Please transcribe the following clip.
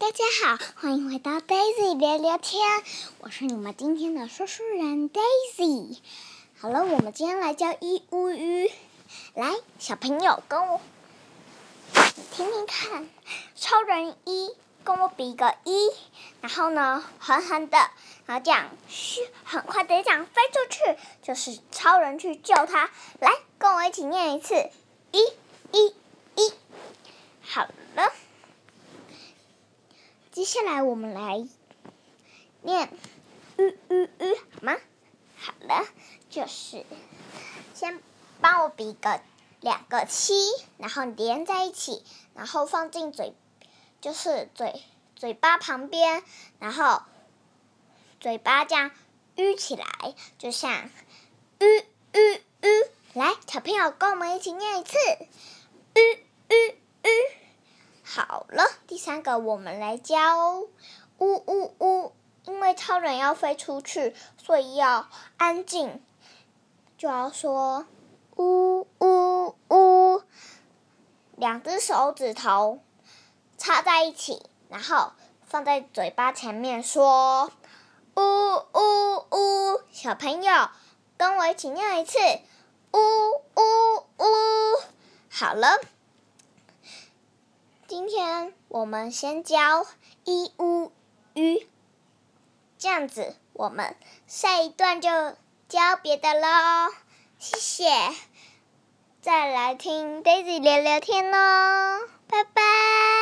大家好，欢迎回到 Daisy 聊聊天，我是你们今天的说书人 Daisy。好了，我们今天来教一乌鱼。来，小朋友跟我，你听听看，超人一跟我比个一，然后呢，狠狠的，然后这样，嘘，很快的这样飞出去，就是超人去救他。来，跟我一起念一次，一，一，一。好，接下来我们来念，吁吁吁，好吗？好了，就是先帮我比个两个七，然后连在一起，然后放进嘴，就是嘴嘴巴旁边，然后嘴巴这样吁起来，就像吁吁吁。来，小朋友跟我们一起念一次，吁。好了，第三个我们来教，呜呜呜。因为超人要飞出去，所以要安静，就要说呜呜呜，两只手指头插在一起，然后放在嘴巴前面说呜呜呜。小朋友跟我一起念一次呜呜呜。好了，今天我们先教一呜吁。这样子，我们下一段就教别的喽。谢谢，再来听 Daisy 聊聊天喽，拜拜。